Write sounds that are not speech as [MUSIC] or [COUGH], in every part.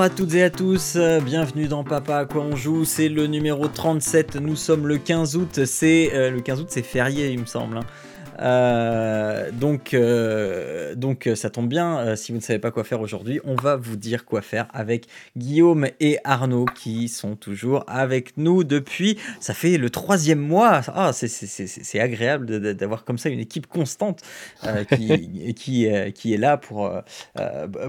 Bonjour à toutes et à tous, euh, bienvenue dans Papa à quoi on joue, c'est le numéro 37, nous sommes le 15 août, c'est euh, le 15 août c'est férié il me semble. hein. Euh, donc, euh, donc euh, ça tombe bien, euh, si vous ne savez pas quoi faire aujourd'hui, on va vous dire quoi faire avec Guillaume et Arnaud qui sont toujours avec nous depuis, ça fait le troisième mois, ah, c'est- agréable d'avoir comme ça une équipe constante qui, [LAUGHS] qui, qui est là pour,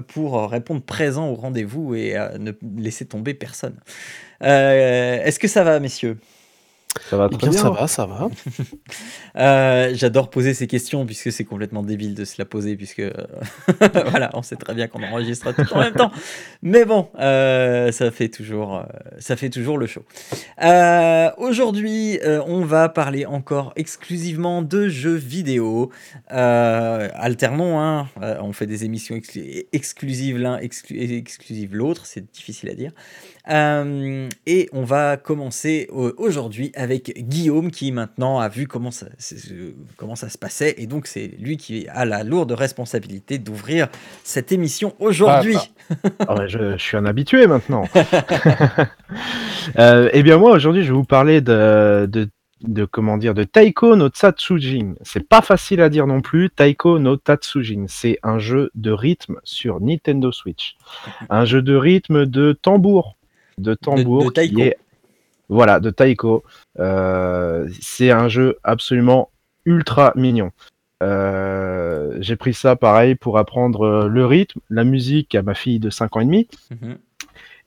pour répondre présent au rendez-vous et ne laisser tomber personne. Est-ce que ça va, messieurs? Ça va Eh très bien, bien. ça va, ça va. [LAUGHS] Euh, J'adore poser ces questions puisque c'est complètement débile de se la poser puisque euh, [LAUGHS] voilà, on sait très bien qu'on enregistre tout en même temps. Mais bon, euh, ça fait toujours, ça fait toujours le show. Euh, Aujourd'hui, euh, on va parler encore exclusivement de jeux vidéo. Euh, alternons, hein. Euh, on fait des émissions exclu- exclusives l'un, exclu- exclusives l'autre, c'est difficile à dire. Euh, et on va commencer aujourd'hui avec Guillaume qui maintenant a vu comment ça, comment ça se passait et donc c'est lui qui a la lourde responsabilité d'ouvrir cette émission aujourd'hui. Ah ouais, je, je suis un habitué maintenant. [LAUGHS] Euh, eh bien moi aujourd'hui je vais vous parler de, de, de comment dire de Taiko no Tatsujin. C'est pas facile à dire non plus. Taiko no Tatsujin, c'est un jeu de rythme sur Nintendo Switch. Un jeu de rythme de tambour, de tambour de qui taiko. est voilà de Taiko. Euh, c'est un jeu absolument ultra mignon. Euh, j'ai pris ça pareil pour apprendre euh, le rythme, la musique à ma fille de 5 ans et demi Mhm.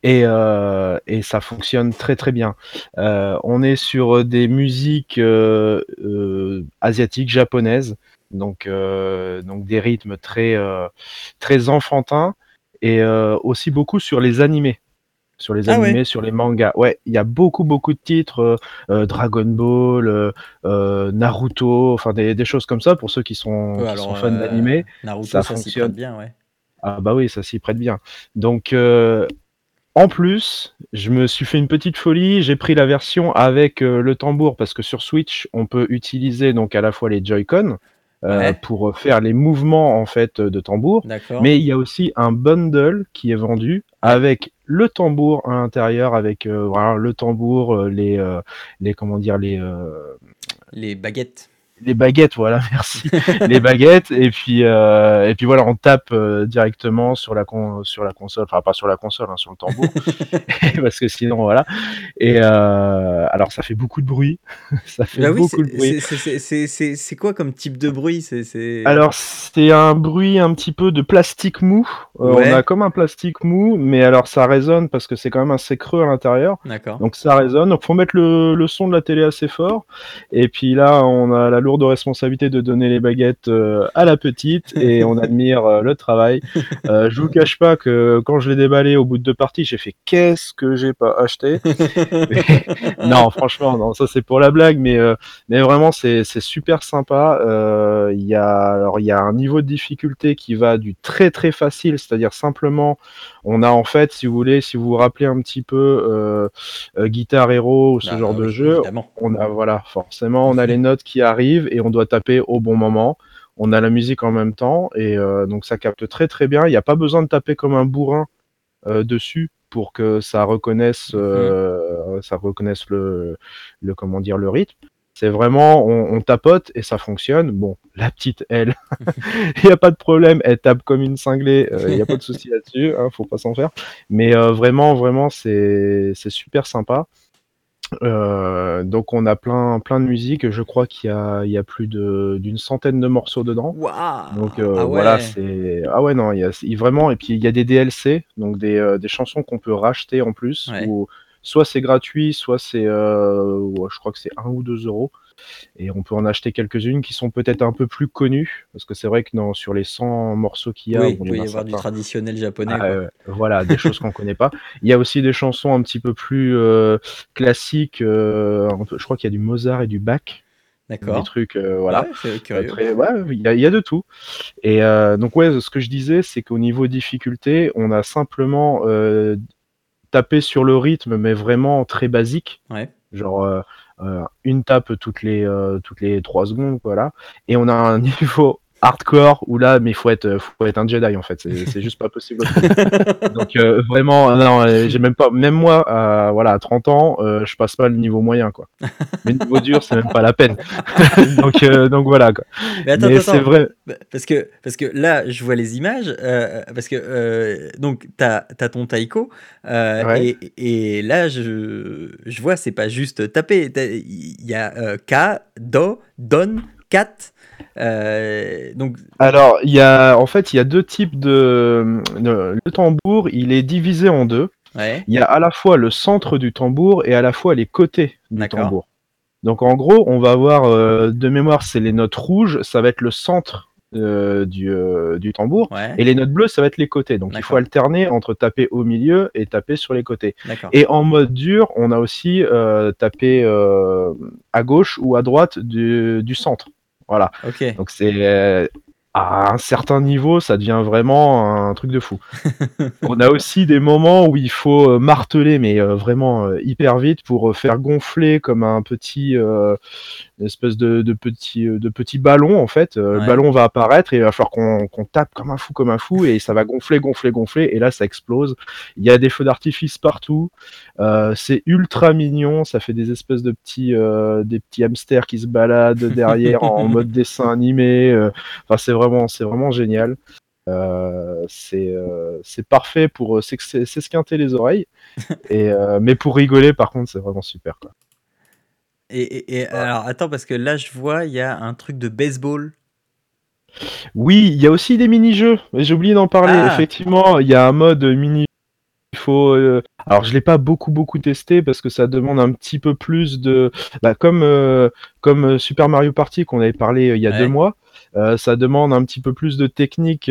et, euh, et ça fonctionne très très bien. Euh, on est sur des musiques asiatiques, japonaises, donc, donc des rythmes très, très enfantins et aussi beaucoup sur les animés. Sur les Ah ouais. animés, sur les mangas. Ouais, il y a beaucoup, beaucoup de titres, euh, euh, Dragon Ball, euh, Naruto, enfin des, des choses comme ça pour ceux qui sont, Ouais, qui alors, sont fans euh, d'animé. Naruto, ça ça, s'y fonctionne. prête bien, ouais. Ah bah oui, ça s'y prête bien. Donc en plus, je me suis fait une petite folie, j'ai pris la version avec euh, le tambour parce que sur Switch, on peut utiliser donc à la fois les Joy-Con Ouais. pour faire les mouvements en fait de tambour, D'accord. mais il y a aussi un bundle qui est vendu avec le tambour à l'intérieur avec euh, voilà, le tambour, euh, les euh, les comment dire les euh, Les baguettes. Les baguettes, voilà, [LAUGHS] merci. les baguettes, et puis, euh, et puis voilà, on tape euh, directement sur la, con sur la console, enfin pas sur la console, hein, sur le tambour, [LAUGHS] [LAUGHS] parce que sinon, voilà. Et euh, alors, ça fait beaucoup de bruit, ça fait Bah oui, beaucoup de bruit. c'est- quoi comme type de bruit? C'est c'est- Alors, c'est un bruit un petit peu de plastique mou. Ouais. On a comme un plastique mou, mais alors ça résonne parce que c'est quand même assez creux à l'intérieur. D'accord. Donc ça résonne. Donc faut mettre le, le son de la télé assez fort. Et puis là, on a la lourde responsabilité de donner les baguettes euh, à la petite et [LAUGHS] on admire euh, le travail. Euh, je vous cache pas que quand je l'ai déballé au bout de deux parties, j'ai fait qu'est-ce que j'ai pas acheté? Mais- [LAUGHS] non, franchement, non, ça c'est pour la blague, mais mais vraiment c'est super sympa. Il y a alors il y a un niveau de difficulté qui va du très très facile, c'est-à-dire simplement on a en fait, si vous voulez, si vous vous rappelez un petit peu euh, euh, Guitar Hero ou ce Ah, genre de oui, jeu, évidemment. on a voilà forcément on a les notes qui arrivent et on doit taper au bon moment. On a la musique en même temps et euh, donc ça capte très très bien. Il n'y a pas besoin de taper comme un bourrin euh, dessus pour que ça reconnaisse euh, ça reconnaisse le, le comment dire le rythme. C'est vraiment on, on tapote et ça fonctionne. Bon, la petite elle, [LAUGHS] [LAUGHS] il n'y a pas de problème, elle tape comme une cinglée, euh, il n'y a pas de [LAUGHS] souci là-dessus, hein, faut pas s'en faire. Mais euh, vraiment vraiment c'est super sympa. Euh, donc on a plein plein de musique. Je crois qu'il y a il y a plus de d'une centaine de morceaux dedans. Waouh Donc euh, ah ouais. voilà, c'est ah ouais non, il y a il- vraiment et puis il y a des DLC, donc des, euh, des chansons qu'on peut racheter en plus Ouais. ou soit c'est gratuit, soit c'est euh, ouais, je crois que c'est 1 ou 2 euros et on peut en acheter quelques-unes qui sont peut-être un peu plus connues parce que c'est vrai que dans, sur les 100 morceaux qu'il y a, oui, bon, il peut y y avoir du traditionnel japonais. ah, euh, voilà, des choses qu'on connaît pas. [LAUGHS] Il y a aussi des chansons un petit peu plus euh, classiques. euh, je crois qu'il y a du Mozart et du Bach Des D'accord. trucs, heu, voilà, Ouais, ouais, il y a il y a de tout et donc ouais, ce que je disais, c'est qu'au niveau difficulté, on a simplement, tapé sur le rythme, mais vraiment très basique. Ouais. Genre, heu heu, 1 tape toutes les, heu, toutes les 3 secondes, voilà et on a un [LAUGHS] niveau hardcore où là, mais il faut être, heu, faut être un Jedi, en fait, c'est juste pas possible. [LAUGHS] Donc heu, vraiment, non, heu, j'ai même pas même moi, à voilà, à 30 ans, heu, je passe pas le niveau moyen, quoi. Le niveau dur, c'est même pas la peine. [LAUGHS] Donc donc voilà, quoi. Mais attends, Mais vrai bah, parce que parce que là, je vois les images, parce que, donc tu as ton taiko, Ouais. et et là, je je vois, c'est pas juste taper, il y a, ka, do, don, donc Alors, il y a en fait, il y a 2 types de, le tambour, il est divisé en 2. Ouais. Il y a à la fois le centre du tambour et à la fois les côtés du tambour. Donc en gros, on va avoir, heu, de mémoire, c'est les notes rouges, ça va être le centre, heu, du, tambour Ouais. et les notes bleues, ça va être les côtés. Donc il faut alterner entre taper au milieu et taper sur les côtés et en mode dur, on a aussi, taper, à gauche ou à droite du du centre. Voilà. OK. Donc c'est à un certain niveau, ça devient vraiment un truc de fou. [LAUGHS] On a aussi des moments où il faut, heu, marteler, mais heu, vraiment, heu, hyper vite pour, faire gonfler comme un petit, une espèce de de petit, de petit ballon, en fait, le ballon va apparaître et il va falloir qu'on tape comme un fou, comme un fou et ça va gonfler, gonfler, gonfler et là, ça explose. Il y a des feux d'artifice partout, c'est ultra mignon, ça fait des espèces de petits, des petits hamsters qui se baladent derrière en [LAUGHS] mode dessin animé, enfin, c'est vraiment c'est vraiment génial. C'est, heu, c'est parfait pour, s'ex s'esquinter les oreilles [LAUGHS] et mais pour rigoler, par contre, c'est vraiment super, quoi. Et et et Voilà. alors attends, parce que là, je vois, il y a un truc de baseball. Oui, il y a aussi des mini-jeux, j'ai oublié d'en parler. Ah! Effectivement, il y a un mode mini il faut, heu alors je l'ai pas beaucoup, beaucoup testé parce que ça demande un petit peu plus de bah, comme, comme, heu, Super Mario Party qu'on avait parlé, il y a 2 Ouais. mois, ça demande un petit peu plus de technique,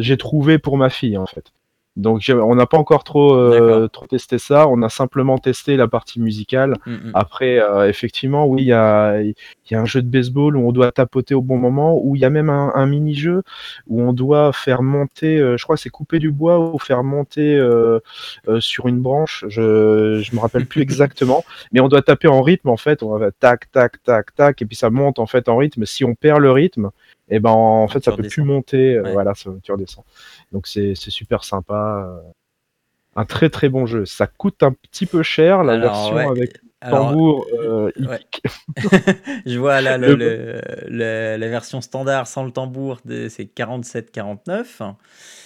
j'ai trouvé pour ma fille, en fait. Donc on n'a pas encore trop, heu, trop testé ça, on a simplement testé la partie musicale. Mmh mh. Après, heu, effectivement, oui, il y a il y a un jeu de baseball où on doit tapoter au bon moment, où il y a même un un mini-jeu où on doit faire monter, heu, je crois c'est couper du bois ou faire monter, sur une branche, je je me rappelle plus [LAUGHS] exactement, mais on doit taper en rythme, en fait, on va tac, tac, tac, tac et puis ça monte, en fait, en rythme. Si on perd le rythme et ben, en fait, ça peut plus monter, Ouais. voilà, ça tu redescends. Donc c'est super sympa, heu, un très, très bon jeu. Ça coûte un petit peu cher, la Alors version ouais, avec alors, tambour, ouais. hippique. [LAUGHS] Je vois là le la version standard sans le tambour c'est 47,49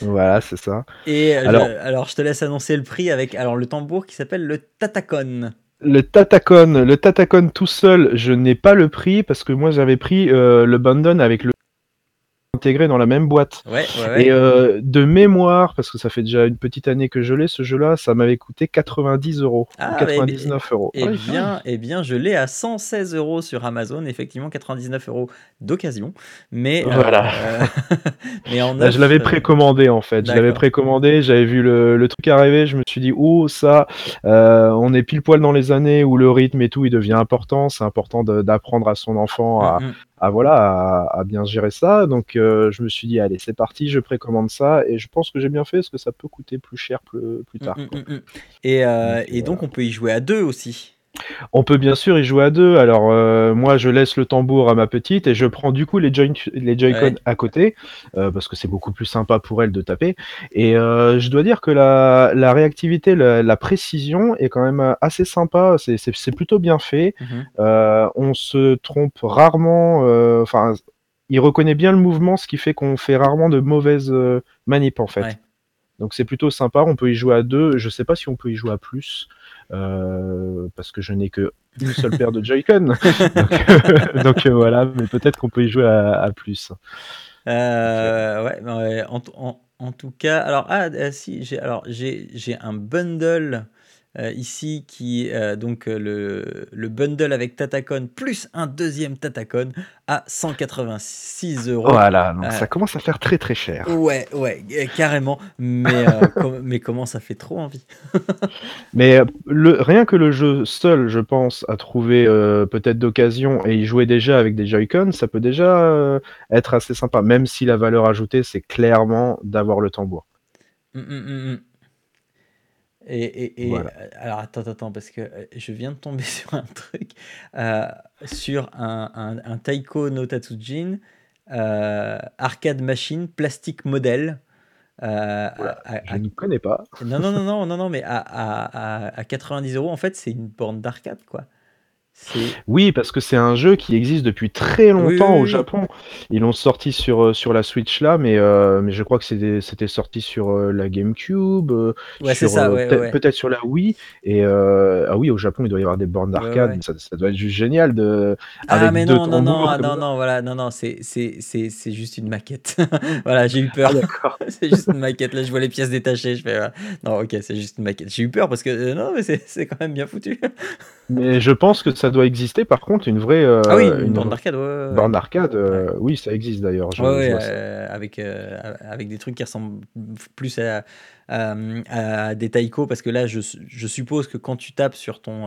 Voilà, c'est ça. et heu, je Alors alors je te laisse annoncer le prix avec alors le tambour qui s'appelle le Tatakon. Le Tatakon le Tatakon tout seul, je n'ai pas le prix parce que moi j'avais pris, le bundle avec le intégré dans la même boîte. Ouais, ouais, et heu, de mémoire, parce que ça fait déjà une petite année que je l'ai ce jeu-là, ça m'avait coûté 90 € ou Ah, beh beh 99 €. et Ah oui, quand même! bien et bien, je l'ai à 116 € sur Amazon, effectivement 99 € d'occasion, mais Voilà. heu, [LAUGHS] mais en Bah, je l'avais précommandé, en fait, je l'avais précommandé, j'avais vu le le truc arriver, je me suis dit: «Oh ça, on est pile poil dans les années où le rythme et tout, il devient important, c'est important d'apprendre à son enfant à mh. À voilà, à à bien gérer ça», donc heu, je me suis dit: «Allez, c'est parti, je précommande ça» et je pense que j'ai bien fait parce que ça peut coûter plus cher ple plus Mmh tard, mmh mh et Donc heu, et voilà. donc on peut y jouer à 2 aussi? On peut bien sûr y jouer à 2. Alors, heu, moi je laisse le tambour à ma petite et je prends du coup les joink les Joy-Con Ouais. à côté, heu, parce que c'est beaucoup plus sympa pour elle de taper et heu, je dois dire que la la réactivité, la la précision est quand même, assez sympa, c'est plutôt bien fait. Mh. Heu, on se trompe rarement, enfin, il reconnaît bien le mouvement, ce qui fait qu'on fait rarement de mauvaises, heu, manip, en fait. Ouais. Donc c'est plutôt sympa, on peut y jouer à 2, je sais pas si on peut y jouer à plus, heu, parce que je n'ai qu'1 seule paire de Joy-Con. [LAUGHS] Donc donc heu, voilà, mais peut-être qu'on peut y jouer à à plus. Ouais, ouais, en tout en en tout cas alors ah, d si, j'ai alors j'ai un bundle, ici qui donc le, le, bundle avec Tatacon plus un deuxième Tatacon à 186 euros. Voilà, donc ça commence à faire très très cher. Ouais, ouais, carrément. Mais, [LAUGHS] mais comment ça fait trop envie? [LAUGHS] mais le, rien que le jeu seul, je pense, à trouver peut-être d'occasion et y jouer déjà avec des Joy-Con, ça peut déjà être assez sympa, même si la valeur ajoutée, c'est clairement d'avoir le tambour. Mmh, mmh, mmh, et, euh, alors attends, attends, parce que euh, je viens de tomber [LAUGHS] sur un truc, euh, sur un, un, Taiko no Tatsujin, arcade machine, plastique modèle. je ne connais pas. Non, non, non, non, non, non mais à, à, à 90 euros, en fait, c'est une borne d'arcade, quoi. Oui, parce que c'est un jeu qui existe depuis très longtemps au Japon. Ils l'ont sorti sur, euh, sur la Switch là, mais, euh, mais je crois que c'était sorti sur euh, la GameCube, peut-être sur la Wii. Et ah oui, au Japon, il doit y avoir des bornes d'arcade. Ça, doit être juste génial de. Ah mais non, non, non, non, non, voilà, non, non, c'est juste une maquette. [LAUGHS] voilà, j'ai eu peur. Ah, [LAUGHS] c'est juste une maquette. Là, je vois les pièces détachées. Je fais non, ok, c'est juste une maquette. J'ai eu peur parce que non, mais c'est quand même bien foutu. mais je pense que ça doit exister par contre une vraie euh, ah oui une, bande d'arcade euh, oui ça existe d'ailleurs euh, avec avec des trucs qui ressemblent plus à, des taiko parce que là je, je, suppose que quand tu tapes sur ton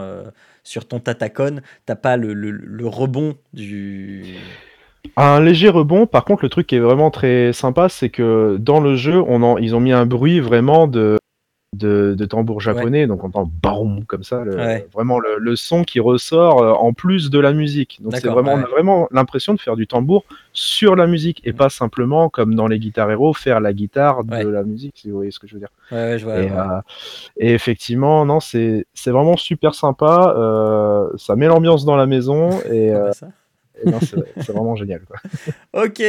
sur ton tatacon t'as pas le, le, rebond du un léger rebond, par contre, le truc qui est vraiment très sympa, c'est que dans le jeu, on en, ils ont mis un bruit vraiment de, de, tambour japonais, donc on entend baroum comme ça, vraiment le, son qui ressort euh, en plus de la musique. Donc c'est vraiment, on a vraiment l'impression de faire du tambour sur la musique et mm. pas simplement comme dans les guitares héros faire la guitare de la musique, si vous voyez ce que je veux dire. et, euh, et, effectivement, non, c'est vraiment super sympa. Euh, ça met l'ambiance dans la maison [LAUGHS] et, bah, c'est vraiment génial. Quoi. [LAUGHS] ok,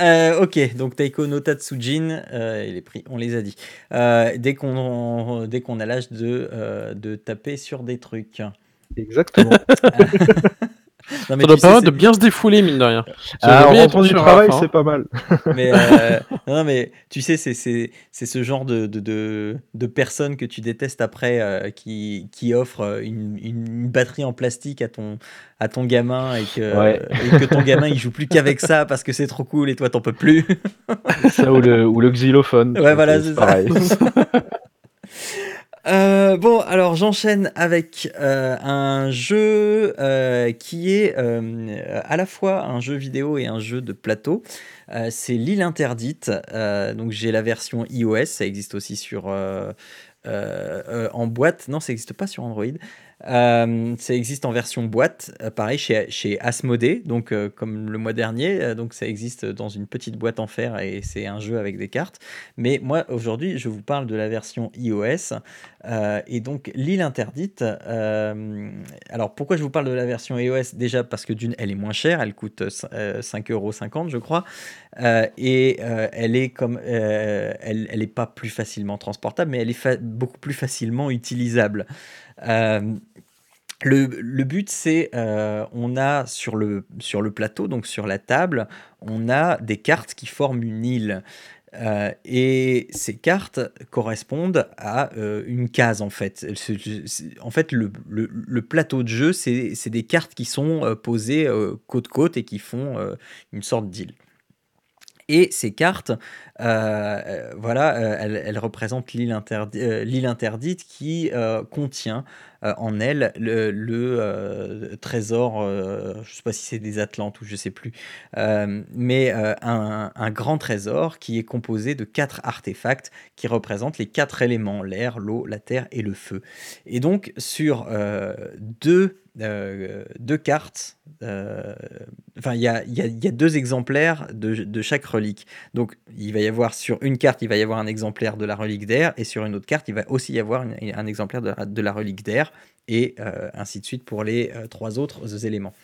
euh, ok, donc Taiko no Tatsujin, euh, les prix, on les a dit. Euh, dès qu'on dès qu'on a l'âge de, euh, de taper sur des trucs. Exactement. [LAUGHS] ça doit permettre de bien se défouler, mine de rien. Ah, en rentrant du travail, c'est pas mal. [LAUGHS] mais, euh, non, mais tu sais, c'est ce genre de, de, de, personnes que tu détestes après euh, qui, qui offrent une, une, batterie en plastique à ton, à ton gamin et que, et que ton gamin il joue plus qu'avec ça parce que c'est trop cool et toi t'en peux plus. ça ou le, ou le xylophone. Ouais, voilà, c'est pareil. [LAUGHS] Euh, bon, alors j'enchaîne avec euh, un jeu euh, qui est à la fois un jeu vidéo et un jeu de plateau. c'est L'île interdite. donc j'ai la version iOS, ça existe aussi sur en boîte. Non, ça n'existe pas sur Android. Euh, ça existe en version boîte, euh, pareil chez, chez Asmodée, donc euh, comme le mois dernier. donc ça existe dans une petite boîte en fer et c'est un jeu avec des cartes. Mais moi aujourd'hui, je vous parle de la version iOS et donc l'île interdite. alors pourquoi je vous parle de la version iOS? Déjà parce que d'une, elle est moins chère, elle coûte 5,50€ je crois, et elle est comme, elle, elle est pas plus facilement transportable, mais elle est beaucoup plus facilement utilisable. Le, but, c'est euh, on a sur le, sur le plateau, donc sur la table, on a des cartes qui forment une île. Euh, et ces cartes correspondent à une case en fait. En fait, le, le, plateau de jeu, c'est des cartes qui sont posées côte côte et qui font une sorte d'île. Et ces cartes, voilà, elles, représentent l'île interdite qui contient euh, en elle le, euh, trésor, euh, je ne sais pas si c'est des Atlantes ou je ne sais plus, mais un, un, grand trésor qui est composé de quatre artefacts qui représentent les quatre éléments, l'air, l'eau, la terre et le feu. Et donc sur deux euh, deux cartes. Euh, enfin, il y a, y, y a, deux exemplaires de, de, chaque relique. Donc, il va y avoir sur une carte, il va y avoir un exemplaire de la relique d'air, et sur une autre carte, il va aussi y avoir un exemplaire de, de, la relique d'air, et euh, ainsi de suite pour les trois autres éléments.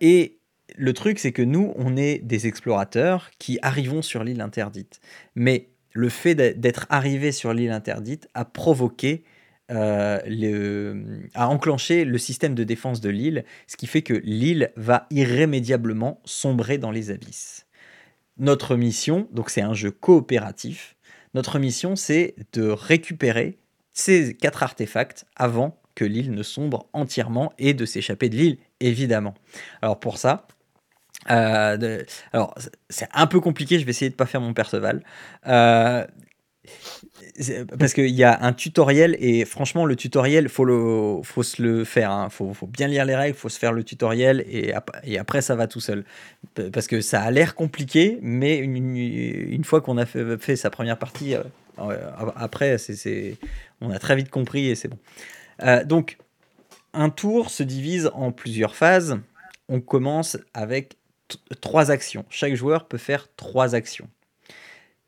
et le truc, c'est que nous, on est des explorateurs qui arrivons sur l'île interdite. Mais le fait d'être arrivé sur l'île interdite a provoqué euh, le, a enclenché le système de défense de l'île, ce qui fait que l'île va irrémédiablement sombrer dans les abysses. Notre mission, donc c'est un jeu coopératif, notre mission c'est de récupérer ces quatre artefacts avant que l'île ne sombre entièrement et de s'échapper de l'île, évidemment. Alors pour ça, euh, alors c'est un peu compliqué, je vais essayer de pas faire mon Perceval. Euh, parce qu'il y a un tutoriel et franchement le tutoriel faut le faut se le faire hein. faut, faut, bien lire les règles faut se faire le tutoriel et, et après ça va tout seul parce que ça a l'air compliqué mais une, une fois qu'on a fait, fait, sa première partie euh, après c'est on a très vite compris et c'est bon euh, donc, un tour se divise en plusieurs phases. On commence avec trois actions. Chaque joueur peut faire trois actions.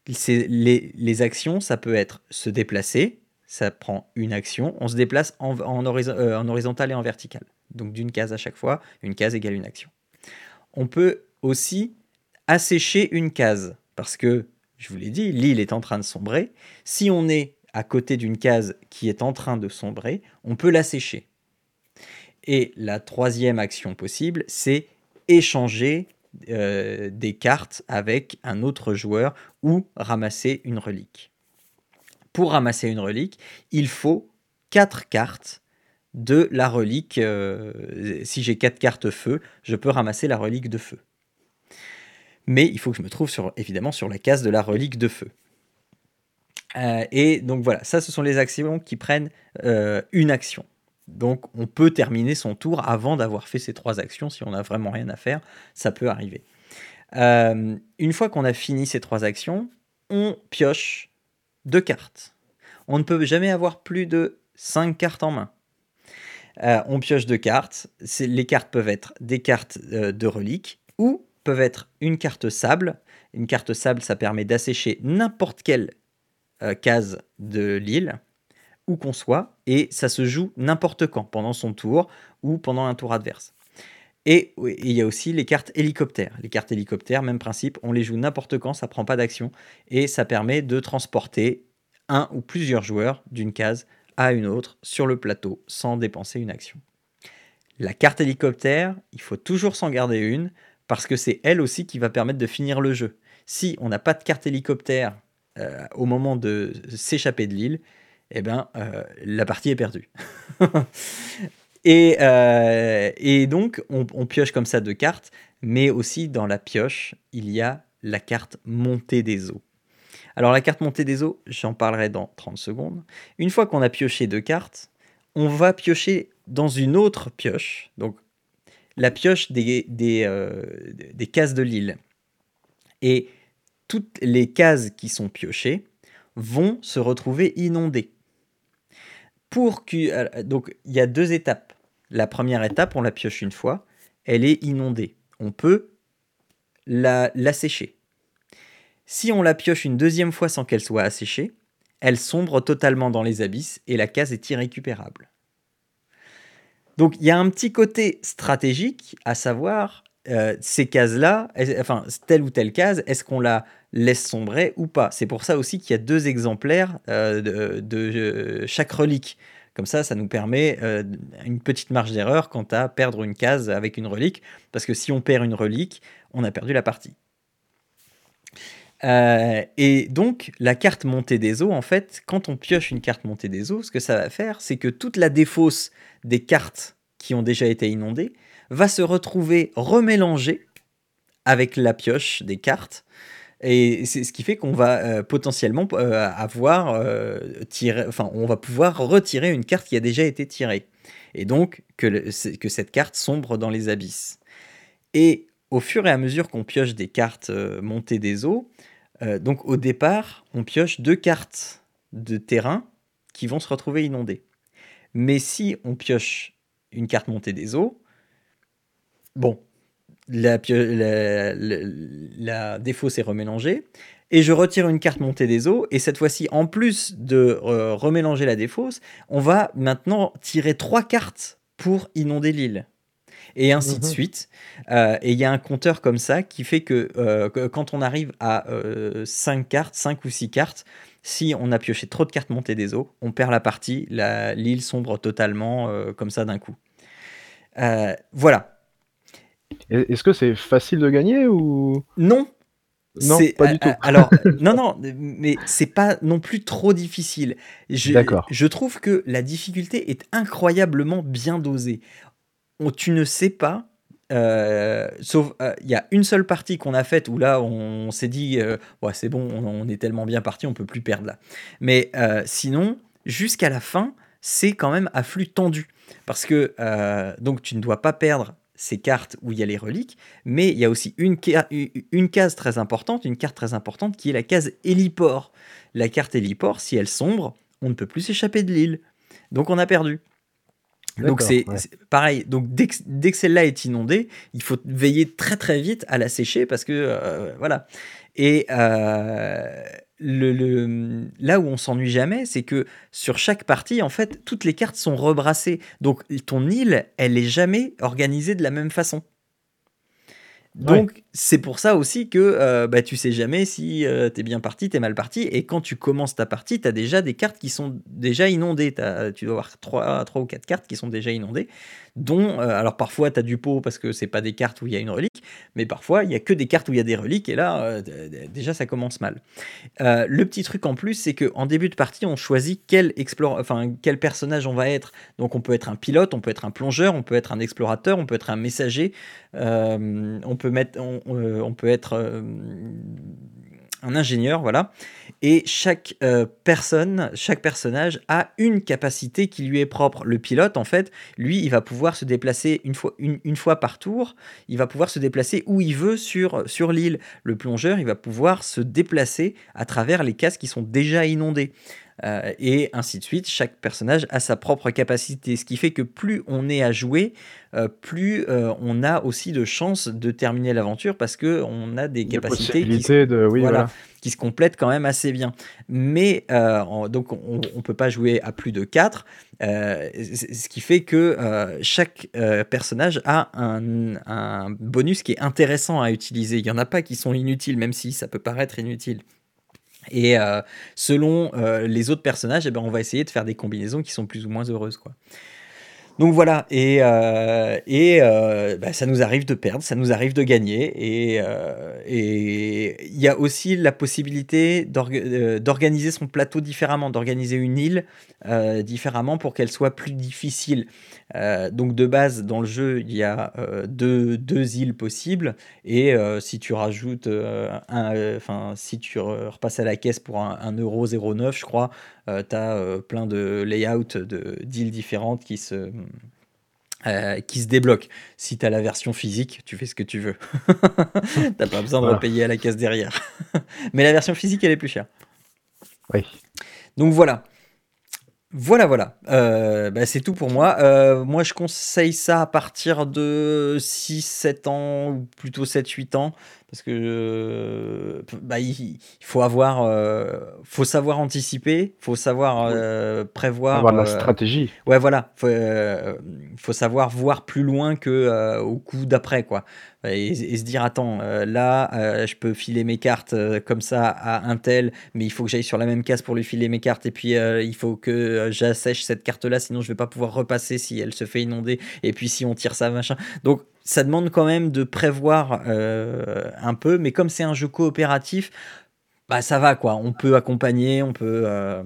Les, les, actions, ça peut être se déplacer, ça prend une action. On se déplace en, euh, en horizontal et en vertical. Donc d'une case à chaque fois, une case égale une action. On peut aussi assécher une case, parce que, je vous l'ai dit, l'île est en train de sombrer. Si on est à côté d'une case qui est en train de sombrer, on peut la sécher. Et la troisième action possible, c'est échanger euh, des cartes avec un autre joueur ou ramasser une relique. Pour ramasser une relique, il faut quatre cartes de la relique. Euh, si j'ai quatre cartes feu, je peux ramasser la relique de feu. Mais il faut que je me trouve sur, évidemment sur la case de la relique de feu. Euh, et donc voilà, ça ce sont les actions qui prennent une action. Donc on peut terminer son tour avant d'avoir fait ces trois actions si on n'a vraiment rien à faire, ça peut arriver. Euh, une fois qu'on a fini ces trois actions, on pioche deux cartes. On ne peut jamais avoir plus de cinq cartes en main. on pioche deux cartes. Les cartes peuvent être des cartes de reliques ou peuvent être une carte sable. Une carte sable, ça permet d'assécher n'importe quelle euh, case de l'île, où qu'on soit, et ça se joue n'importe quand, pendant son tour ou pendant un tour adverse. Et il y a aussi les cartes hélicoptères. Les cartes hélicoptères, même principe, on les joue n'importe quand, ça prend pas d'action, et ça permet de transporter un ou plusieurs joueurs d'une case à une autre sur le plateau sans dépenser une action. La carte hélicoptère, il faut toujours s'en garder une parce que c'est elle aussi qui va permettre de finir le jeu. Si on n'a pas de carte hélicoptère euh, au moment de s'échapper de l'île, eh ben, euh, la partie est perdue. [LAUGHS] et, euh, et, donc, on, pioche comme ça deux cartes, mais aussi dans la pioche, il y a la carte montée des eaux. Alors, la carte montée des eaux, j'en parlerai dans 30 secondes. Une fois qu'on a pioché deux cartes, on va piocher dans une autre pioche, donc la pioche des, des, des cases de l'île. Et toutes les cases qui sont piochées vont se retrouver inondées. Euh, donc il y a deux étapes. La première étape, on la pioche une fois, elle est inondée. On peut la, la sécher. Si on la pioche une deuxième fois sans qu'elle soit asséchée, elle sombre totalement dans les abysses et la case est irrécupérable. Donc il y a un petit côté stratégique à savoir euh, ces cases-là, enfin telle ou telle case, est-ce qu'on la laisse sombrer ou pas C'est pour ça aussi qu'il y a deux exemplaires euh, de, euh, chaque relique. Comme ça, ça nous permet une petite marge d'erreur quant à perdre une case avec une relique, parce que si on perd une relique, on a perdu la partie. et donc, la carte montée des eaux, en fait, quand on pioche une carte montée des eaux, ce que ça va faire, c'est que toute la défausse des cartes qui ont déjà été inondées va se retrouver remélangé avec la pioche des cartes. Et c'est ce qui fait qu'on va euh, potentiellement euh, avoir euh, enfin, on va pouvoir retirer une carte qui a déjà été tirée. Et donc que, que cette carte sombre dans les abysses. Et au fur et à mesure qu'on pioche des cartes montées des eaux, donc au départ, on pioche deux cartes de terrain qui vont se retrouver inondées. Mais si on pioche une carte montée des eaux, Bon, la, la, défausse est remélangée. Et je retire une carte montée des eaux. Et cette fois-ci, en plus de euh, remélanger la défausse, on va maintenant tirer trois cartes pour inonder l'île. Et ainsi de mhm. suite. Euh, et il y a un compteur comme ça qui fait que, euh, quand on arrive à 5 cartes, 5 ou 6 cartes, si on a pioché trop de cartes montées des eaux, on perd la partie, l'île sombre totalement comme ça d'un coup. voilà, est-ce que c'est facile de gagner ou? Non, Non, pas du tout. alors, [LAUGHS] non, non, mais c'est pas non plus trop difficile. Je, D'accord. je trouve que la difficulté est incroyablement bien dosée. On, tu ne sais pas euh, sauf, euh, il y a une seule partie qu'on a faite où là, on, s'est dit, euh, ouais, c'est bon, on, est tellement bien parti, on peut plus perdre là. Mais sinon, jusqu'à la fin, c'est quand même à flux tendu. Parce que, donc, tu ne dois pas perdre ces cartes où il y a les reliques, mais il y a aussi une, une case très importante, une carte très importante qui est la case héliport. La carte héliport, si elle sombre, on ne peut plus s'échapper de l'île. Donc on a perdu. Donc c'est pareil. Donc dès que, celle-là est inondée, il faut veiller très très vite à la sécher parce que euh, voilà. Et euh, le, là où on s'ennuie jamais, c'est que sur chaque partie, en fait, toutes les cartes sont rebrassées. Donc ton île, elle est jamais organisée de la même façon. Donc, c'est pour ça aussi que euh, bah, tu sais jamais si euh, tu es bien parti, tu es mal parti. Et quand tu commences ta partie, tu as déjà des cartes qui sont déjà inondées. tu dois avoir 3, 3 ou 4 cartes qui sont déjà inondées dont, euh, alors parfois tu as du pot parce que c'est pas des cartes où il y a une relique, mais parfois il y a que des cartes où il y a des reliques et là euh, déjà ça commence mal. Euh, le petit truc en plus, c'est que en début de partie, on choisit quel explore, enfin quel personnage on va être. Donc on peut être un pilote, on peut être un plongeur, on peut être un explorateur, on peut être un messager, on peut mettre, on peut être un ingénieur, voilà. Et chaque euh, personne, chaque personnage a une capacité qui lui est propre. Le pilote, en fait, lui, il va pouvoir se déplacer une fois, par tour. Il va pouvoir se déplacer où il veut sur, sur l'île. Le plongeur, il va pouvoir se déplacer à travers les cases qui sont déjà inondées. Euh, et ainsi de suite. Chaque personnage a sa propre capacité, ce qui fait que plus on est à jouer, euh, plus euh, on a aussi de chances de terminer l'aventure parce que on a des capacités qui, de, oui, voilà, qui, se complètent quand même assez bien. Mais donc on, ne peut pas jouer à plus de 4, ce qui fait que chaque personnage a un, un bonus qui est intéressant à utiliser. Il y en a pas qui sont inutiles, même si ça peut paraître inutile. Et euh, selon euh, les autres personnages, eh ben, on va essayer de faire des combinaisons qui sont plus ou moins heureuses. Quoi. Donc voilà, et, euh, bah, ça nous arrive de perdre, ça nous arrive de gagner, et il y a aussi la possibilité d'organiser son plateau différemment, d'organiser une île différemment pour qu'elle soit plus difficile. Euh, donc de base, dans le jeu, il y a euh, deux, deux, îles possibles. Et euh, si tu rajoutes, enfin si tu repasses à la caisse pour 1,09€, je crois, tu as plein de layouts d'îles différentes qui se... qui se débloquent. Si tu as la version physique, tu fais ce que tu veux. [LAUGHS] T'as pas besoin de repayer à la caisse derrière. [LAUGHS] Mais la version physique, elle est plus chère. Oui. Donc voilà. Voilà, voilà. Euh, bah, c'est tout pour moi. Euh, moi, je conseille ça à partir de 6-7 ans, ou plutôt 7-8 ans, parce que euh, bah, il, faut avoir, faut savoir anticiper, faut savoir prévoir. Avoir la stratégie. Ouais, voilà. Faut, faut savoir voir plus loin que au coup d'après, quoi et, se dire attends euh, là euh, je peux filer mes cartes euh, comme ça à un tel mais il faut que j'aille sur la même case pour lui filer mes cartes et puis il faut que j'assèche cette carte là sinon je vais pas pouvoir repasser si elle se fait inonder et puis si on tire ça machin donc ça demande quand même de prévoir un peu mais comme c'est un jeu coopératif bah ça va quoi. On peut accompagner on peut euh,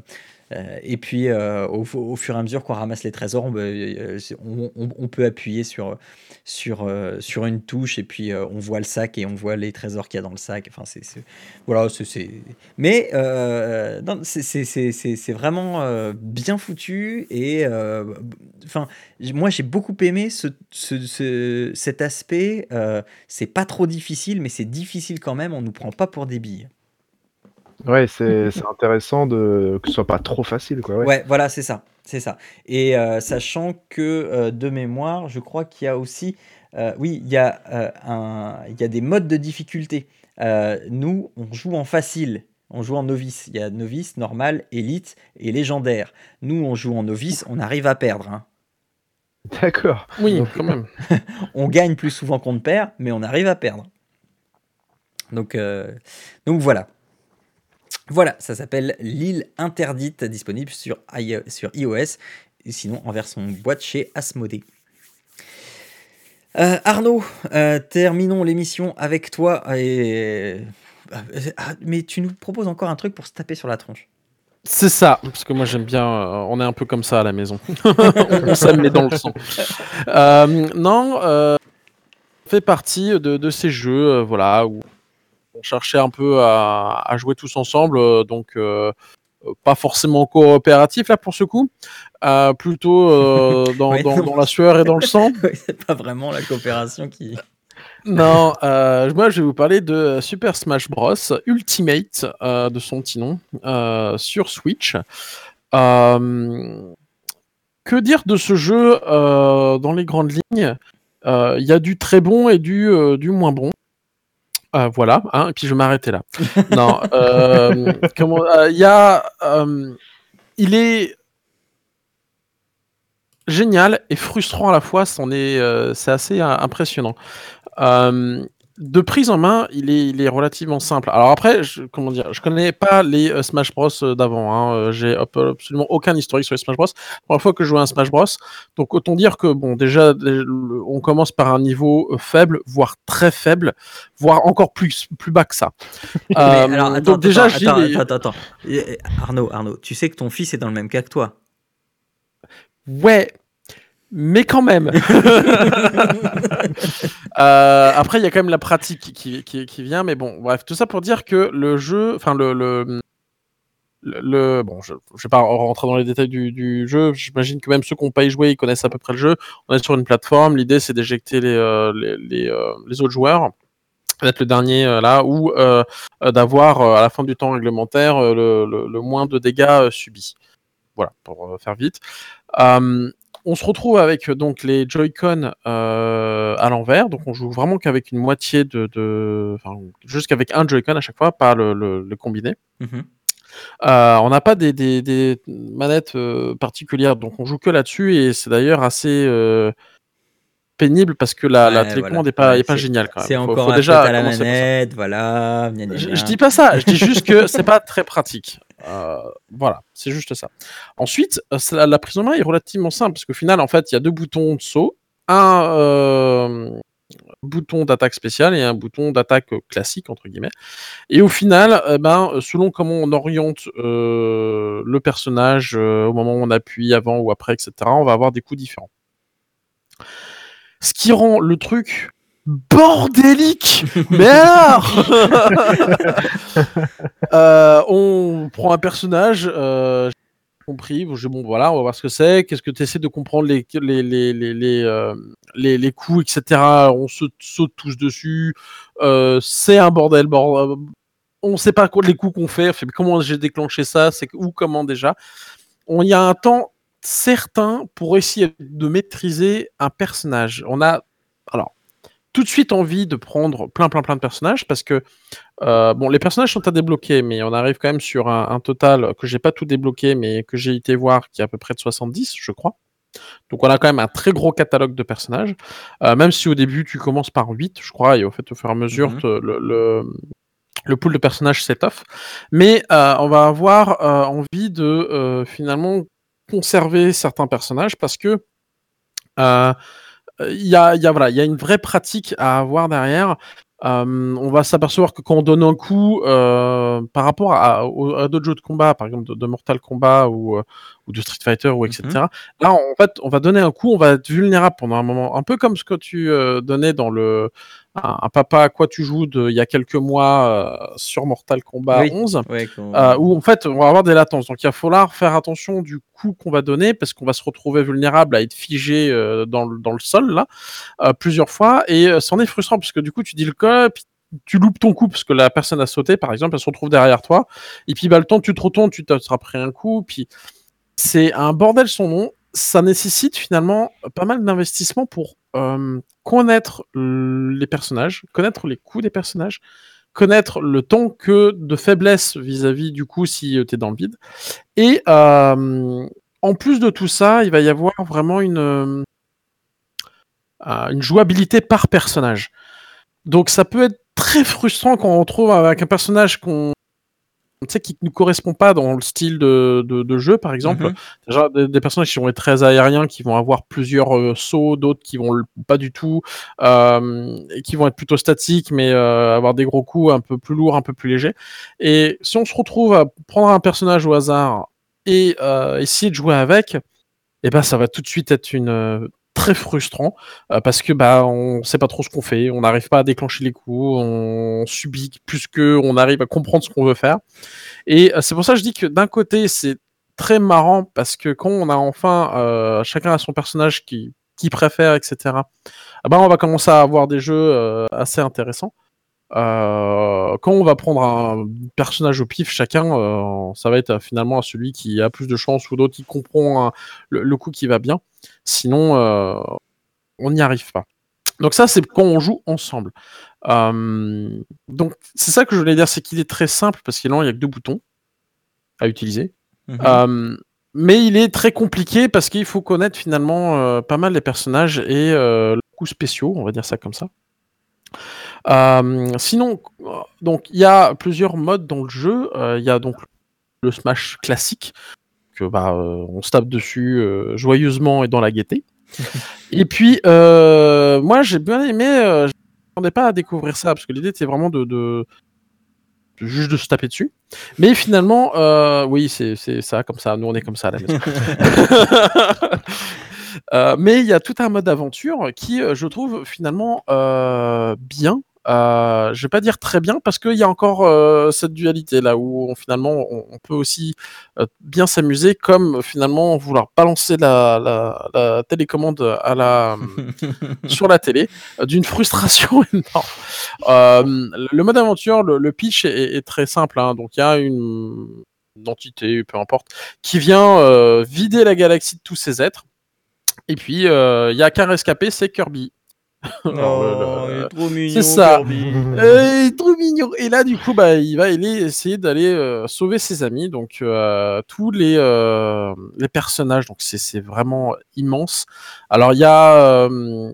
et puis, euh, au, fur et à mesure qu'on ramasse les trésors, on, euh, peut appuyer sur, sur, sur une touche et puis on voit le sac et on voit les trésors qu'il y a dans le sac. Enfin, c'est, voilà, c'est, mais c'est, vraiment bien foutu et enfin, moi j'ai beaucoup aimé ce, ce, cet aspect. c'est pas trop difficile, mais c'est difficile quand même. On nous prend pas pour des billes. Ouais, [LAUGHS] c'est intéressant de que ce soit pas trop facile, quoi. Ouais, voilà, c'est ça, c'est ça. Et euh, sachant que euh, de mémoire, je crois qu'il y a aussi, euh, oui, il y a un, il y a des modes de difficulté. nous, on joue en facile. On joue en novice. Il y a novice, normal, élite et légendaire. Nous, on joue en novice, on arrive à perdre. Hein. D'accord. Oui, quand même. [LAUGHS] on gagne plus souvent qu'on ne perd, mais on arrive à perdre. Donc, donc voilà. Voilà, ça s'appelle L'île interdite, disponible sur, sur iOS, sinon en version boîte chez Asmodée. Euh, Arnaud, euh, terminons l'émission avec toi et ah, mais tu nous proposes encore un truc pour se taper sur la tronche. C'est ça, parce que moi j'aime bien. Euh, on est un peu comme ça à la maison. [LAUGHS] on met dans le sang. Euh, non, euh, fait partie de, ces jeux, voilà, où on cherchait un peu à, jouer tous ensemble, donc pas forcément coopératif là pour ce coup, plutôt [LAUGHS] dans, dans, la sueur et dans le sang. [LAUGHS] c'est pas vraiment la coopération qui. Non, euh, moi je vais vous parler de Super Smash Bros Ultimate euh, de son petit nom euh, sur Switch. que dire de ce jeu dans les grandes lignes? Il y a du très bon et du, du moins bon. Voilà, hein, et puis je vais m'arrêter là. non, [LAUGHS] comment Il y a, il est génial et frustrant à la fois. c'est assez impressionnant. Euh, de prise en main, il est, il est relativement simple. Alors après, je, comment dire, je connais pas les euh, Smash Bros euh, d'avant. Hein. J'ai absolument aucun historique sur les Smash Bros. La première fois que je joue à un Smash Bros. Donc autant dire que bon, déjà, on commence par un niveau faible, voire très faible, voire encore plus plus bas que ça. [LAUGHS] alors, attends, donc déjà, attends, attends, attends, Arnaud, Arnaud, tu sais que ton fils est dans le même cas que toi? Ouais, mais quand même. [LAUGHS] Euh, après, il y a quand même la pratique qui, qui, vient, mais bon, bref, tout ça pour dire que le jeu, enfin le, le, le, bon, je, je vais pas rentrer dans les détails du, du jeu. J'imagine que même ceux qui n'ont pas y joué, ils connaissent à peu près le jeu. On est sur une plateforme. L'idée, c'est d'éjecter les, euh, les, les, euh, les, autres joueurs. Peut-être le dernier là, ou d'avoir à la fin du temps réglementaire le, le, moins de dégâts subis. Voilà, pour faire vite on se retrouve avec euh, donc les Joy-Con euh, à l'envers, donc on joue vraiment qu'avec une moitié de, de enfin, juste qu'avec un Joy-Con à chaque fois, pas le, le, combiné. Mhm. Euh, on n'a pas des, des, manettes particulières, donc on joue que là-dessus et c'est d'ailleurs assez pénible parce que la, la télécommande n'est pas, est pas géniale. C'est encore déjà à la manette, voilà. Je, je, dis pas ça, je dis juste que c'est pas très pratique. [LAUGHS] Euh, voilà, c'est juste ça. Ensuite, euh, la, prise en main est relativement simple parce qu'au final, en fait, il y a deux boutons de saut, un euh, bouton d'attaque spéciale et un bouton d'attaque classique entre guillemets. Et au final, ben, selon comment on oriente le personnage au moment où on appuie avant ou après, etc., on va avoir des coups différents. Ce qui rend le truc bordélique Mais [LAUGHS] euh, On prend un personnage, euh, compris, bon voilà, on va voir ce que c'est, qu'est-ce que tu essaies de comprendre les, les, les, les, euh, les, les, coups, etc. On se saute tous dessus, euh, c'est un bordel, bordel. On sait pas quoi les coups qu'on fait, fait comment j'ai déclenché ça, c'est où, comment déjà? On y a un temps certain pour essayer de maîtriser un personnage. On a alors tout de suite envie de prendre plein, plein, plein de personnages parce que, euh, bon, les personnages sont à débloquer, mais on arrive quand même sur un, total que j'ai pas tout débloqué, mais que j'ai été voir qui est à peu près de 70, je crois. Donc on a quand même un très gros catalogue de personnages, euh, même si au début tu commences par 8, je crois, et au fait au fur et à mesure mhm. le, le, pool de personnages s'étoffe. Mais euh, on va avoir envie de finalement conserver certains personnages parce que il y a, y a, voilà, il y a une vraie pratique à avoir derrière. Euh, on va s'apercevoir que quand on donne un coup euh, par rapport à, à, d'autres jeux de combat, par exemple de, Mortal Kombat ou, euh, ou, de Street Fighter ou etc. Mm-hmm. Là, en fait, on va donner un coup, on va être vulnérable pendant un moment, un peu comme ce que tu donnais dans le un, papa à quoi tu joues de, il y a quelques mois euh, sur Mortal Kombat 11, euh, où en fait on va avoir des latences. Donc il va falloir faire attention du coup qu'on va donner parce qu'on va se retrouver vulnérable à être figé euh, dans, le, dans le sol là plusieurs fois et c'en est frustrant parce que du coup tu dis le code puis tu loupes ton coup parce que la personne a sauté par exemple, elle se retrouve derrière toi et puis bah, le temps tu te retournes, tu seras pris un coup puis c'est un bordel son nom. Ça nécessite finalement pas mal d'investissement pour euh, connaître les personnages, connaître les coups des personnages, connaître le temps que de faiblesse vis-à-vis du coup si euh, tu es dans le vide. Et euh, en plus de tout ça, il va y avoir vraiment une, une jouabilité par personnage. Donc ça peut être très frustrant quand on retrouve avec un personnage qu'on tu sais, qui ne correspond pas dans le style de, de, de jeu, par exemple. Mhm. Des, des personnages qui vont être très aériens, qui vont avoir plusieurs euh, sauts, d'autres qui vont le- pas du tout, euh, et qui vont être plutôt statiques, mais euh, avoir des gros coups un peu plus lourds, un peu plus légers. Et si on se retrouve à prendre un personnage au hasard et essayer de jouer avec, eh ben, ça va tout de suite être une très frustrant euh, parce que bah on sait pas trop ce qu'on fait, on n'arrive pas à déclencher les coups, on subit plus que on arrive à comprendre ce qu'on veut faire. Et euh, c'est pour ça je dis que d'un côté c'est très marrant parce que quand on a enfin euh, chacun a son personnage qui qui préfère, etc. Ah ben on va commencer à avoir des jeux assez intéressants. Euh, quand on va prendre un personnage au pif, chacun, euh, ça va être euh, finalement celui qui a plus de chance ou d'autres qui comprend un- le, le coup qui va bien. Sinon, euh, on n'y arrive pas. Donc ça, c'est quand on joue ensemble. Donc c'est ça que je voulais dire, c'est qu'il est très simple parce qu'il n'y a que deux boutons à utiliser. Mhm. Mais il est très compliqué parce qu'il faut connaître finalement pas mal les personnages et leurs coups spéciaux, on va dire ça comme ça. Euh, sinon, euh, donc il y a plusieurs modes dans le jeu. Euh, Il y a donc le Smash classique que bah euh, on se tape dessus joyeusement et dans la gaieté. [LAUGHS] et puis moi j'ai bien aimé. Je m'attendais pas à découvrir ça parce que l'idée était vraiment de, de de- juste de se taper dessus. Mais finalement, oui, c'est ça, comme ça. Nous, on est comme ça à la maison. [LAUGHS] [LAUGHS] Euh, mais il y a tout un mode aventure qui, je trouve, finalement, euh, bien. Euh, je vais pas dire très bien parce qu'il y a encore euh, cette dualité là où on- finalement on, on peut aussi euh, bien s'amuser comme finalement vouloir balancer la, la, la télécommande à la [LAUGHS] sur la télé euh, d'une frustration [LAUGHS] énorme. Euh, le mode aventure, le, le pitch est, est très simple. hein. Donc il y a une, entité, peu importe, qui vient euh, vider la galaxie de tous ses êtres. Et puis euh, il y a qu'un rescapé, c'est Kirby. [LAUGHS] Alors, le- Oh, le- il est trop mignon, c'est ça. Euh, il est trop mignon. Et là, du coup, bah, il va aller essayer d'aller euh, sauver ses amis. Donc, euh, tous les, euh, les personnages, donc c'est vraiment immense. Alors, il y a euh,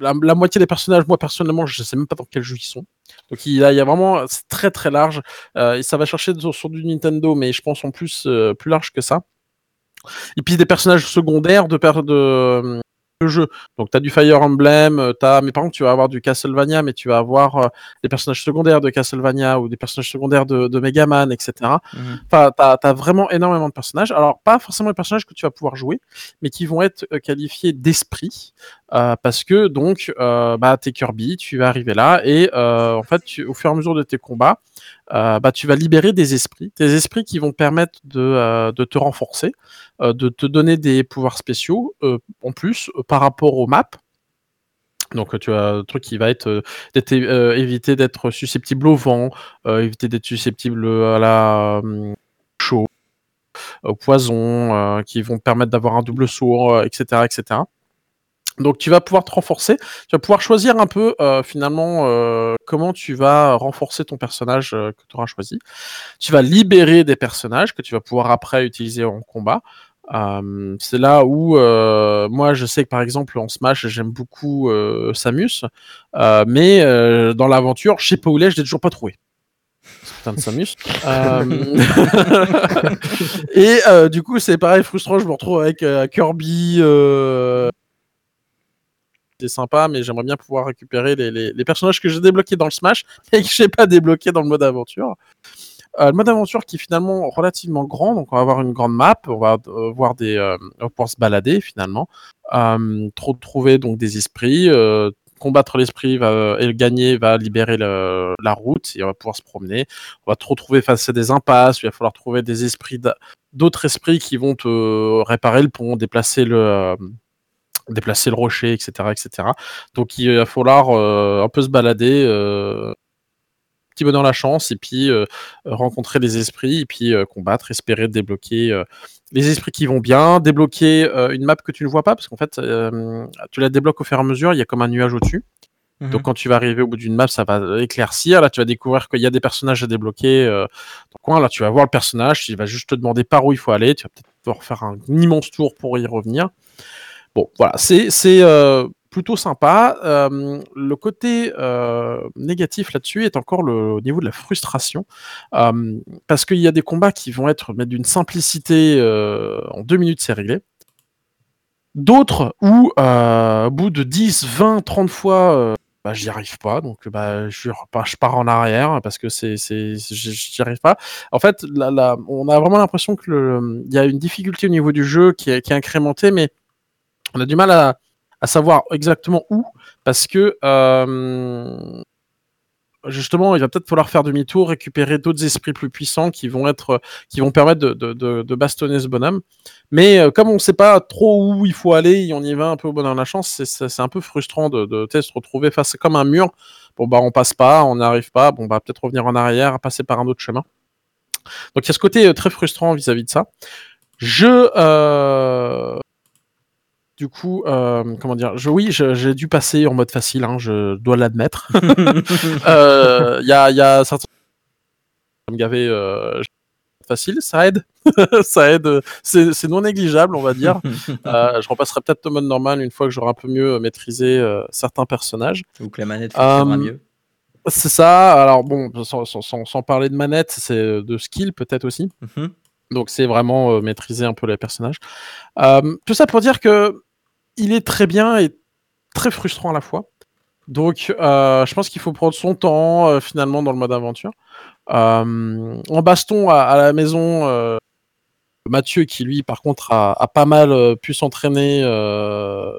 la, la moitié des personnages. Moi, personnellement, je sais même pas dans quel jeu ils sont. Donc, il y a, il y a vraiment, c'est très très large. Euh, et ça va chercher sur, sur du Nintendo, mais je pense en plus euh, plus large que ça. Et puis des personnages secondaires de, de, de jeu. Donc, tu as du Fire Emblem, euh, t'as... mais par contre, tu vas avoir du Castlevania, mais tu vas avoir euh, des personnages secondaires de Castlevania ou des personnages secondaires de, de Mega Man, etc. Mhm. Enfin, t'as as vraiment énormément de personnages. Alors, pas forcément les personnages que tu vas pouvoir jouer, mais qui vont être euh, qualifiés d'esprit, euh, parce que donc, euh, bah, t'es Kirby, tu vas arriver là, et euh, en fait, tu- au fur et à mesure de tes combats, euh, bah, tu vas libérer des esprits, des esprits qui vont permettre de, euh, te renforcer, euh, de te donner des pouvoirs spéciaux en plus par rapport aux maps. Donc tu as un truc qui va être éviter d'être susceptible au vent, éviter d'être susceptible à la chaud, au poison, qui vont permettre d'avoir un double euh, etc., etc. Donc tu vas pouvoir te renforcer, tu vas pouvoir choisir un peu euh, finalement euh, comment tu vas renforcer ton personnage euh, que tu auras choisi. Tu vas libérer des personnages que tu vas pouvoir après utiliser en combat. C'est là où moi je sais que par exemple en Smash j'aime beaucoup Samus, mais dans l'aventure je sais pas où il est, je l'ai toujours pas trouvé. Putain de Samus. [LAUGHS] [LAUGHS] Et du coup c'est pareil frustrant, je me retrouve avec Kirby. Sympa, mais j'aimerais bien pouvoir récupérer les, personnages que j'ai débloqués dans le Smash [LAUGHS] et que j'ai pas débloqués dans le mode aventure. Euh, le mode aventure qui est finalement relativement grand, donc on va avoir une grande map, on va euh, voir des, euh, on va pouvoir se balader finalement, trop trouver donc des esprits, combattre l'esprit va, et le gagner va libérer la route et on va pouvoir se promener. On va te retrouver face à des impasses, il va falloir trouver des esprits, d'a- d'autres esprits qui vont te réparer le pont, déplacer le, déplacer le rocher, etc., etc. Donc il va falloir euh, un peu se balader. Euh, petit bonheur la chance et puis euh, rencontrer des esprits et puis euh, combattre, espérer débloquer les esprits qui vont bien, débloquer une map que tu ne vois pas parce qu'en fait tu la débloques au fur et à mesure, il y a comme un nuage au-dessus. Mhm. Donc quand tu vas arriver au bout d'une map, ça va éclaircir. Là, tu vas découvrir qu'il y a des personnages à débloquer euh, dans le coin. Là, tu vas voir le personnage, il va juste te demander par où il faut aller. Tu vas peut-être devoir faire un immense tour pour y revenir. Bon, voilà, c'est euh, plutôt sympa. Euh, le côté euh, négatif là-dessus est encore le, au niveau de la frustration, parce qu'il y a des combats qui vont être d'une simplicité en deux minutes c'est réglé. D'autres où, au bout de 10, 20, 30 fois, bah, j'y arrive pas, donc bah, je, pars en arrière parce que j'y arrive pas. En fait, on a vraiment l'impression que il y a une difficulté au niveau du jeu qui est, qui est incrémentée, mais on a du mal à, savoir exactement où, parce que euh, justement, il va peut-être falloir faire demi-tour, récupérer d'autres esprits plus puissants qui vont être, qui vont permettre de, bastonner ce bonhomme. Mais euh, comme on ne sait pas trop où il faut aller, on y va un peu au bonheur de la chance, c'est un peu frustrant de, se retrouver face comme un mur. Bon bah on passe pas, on n'arrive pas, bon bah peut-être revenir en arrière, passer par un autre chemin. Donc il y a ce côté euh, très frustrant vis-à-vis -vis de ça. Je du coup, euh, comment dire je, Oui, j'ai dû passer en mode facile, hein, je dois l'admettre. Il [LAUGHS] euh, y a, y a certains... me gaver euh, facile, ça aide. [LAUGHS] ça aide. C'est non négligeable, on va dire. [LAUGHS] euh, je repasserai peut-être au mode normal une fois que j'aurai un peu mieux maîtrisé euh, certains personnages. Ou que la manette fonctionnera euh, mieux. C'est ça. Alors bon, sans, sans, sans parler de manette, c'est de skill peut-être aussi. Mhm. Donc c'est vraiment maîtriser un peu les personnages. Tout ça pour dire que il est très bien et très frustrant à la fois. Donc, euh, je pense qu'il faut prendre son temps euh, finalement dans le mode aventure. Euh, en baston à, à la maison, Mathieu qui lui, par contre, a, a pas mal pu s'entraîner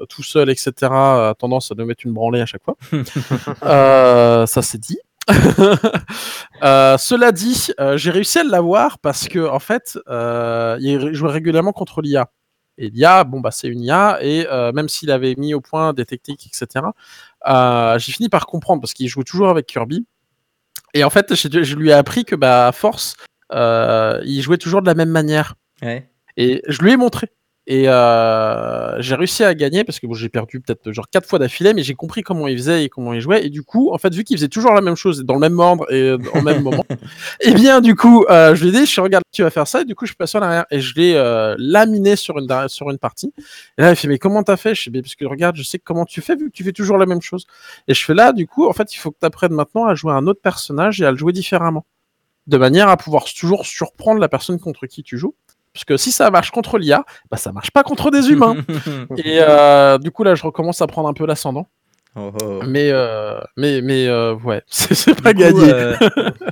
tout seul, etc., a tendance à nous mettre une branlée à chaque fois. [LAUGHS] Ça c'est dit. [LAUGHS] Cela dit, j'ai réussi à l'avoir parce que en fait, il jouait régulièrement contre l'IA. Et l'IA, bon, bah, c'est une IA, et euh, même s'il avait mis au point des techniques, etc., euh, j'ai fini par comprendre, parce qu'il joue toujours avec Kirby. Et en fait, je, lui ai appris que, bah, à force, euh, il jouait toujours de la même manière. Ouais. Et je lui ai montré. Et euh, j'ai réussi à gagner parce que bon, j'ai perdu peut-être genre quatre fois d'affilée, mais j'ai compris comment il faisait et comment il jouait. Et du coup, en fait, vu qu'il faisait toujours la même chose dans le même ordre et au même moment, [LAUGHS] et bien du coup, euh, je lui ai dit, je regarde, tu vas faire ça. Et du coup, je passe en arrière et je l'ai euh, laminé sur une sur une partie. Et là, il fait, mais comment t'as fait? Je dis, parce que regarde, je sais comment tu fais vu que tu fais toujours la même chose. Et je fais là, du coup, en fait, il faut que tu apprennes maintenant à jouer un autre personnage et à le jouer différemment, de manière à pouvoir toujours surprendre la personne contre qui tu joues. Parce que si ça marche contre l'IA, bah ça marche pas contre des humains. [LAUGHS] Et euh, du coup là, je recommence à prendre un peu l'ascendant. Oh, oh. Mais euh, mais mais euh, ouais, [LAUGHS] c'est pas coup, gagné. euh,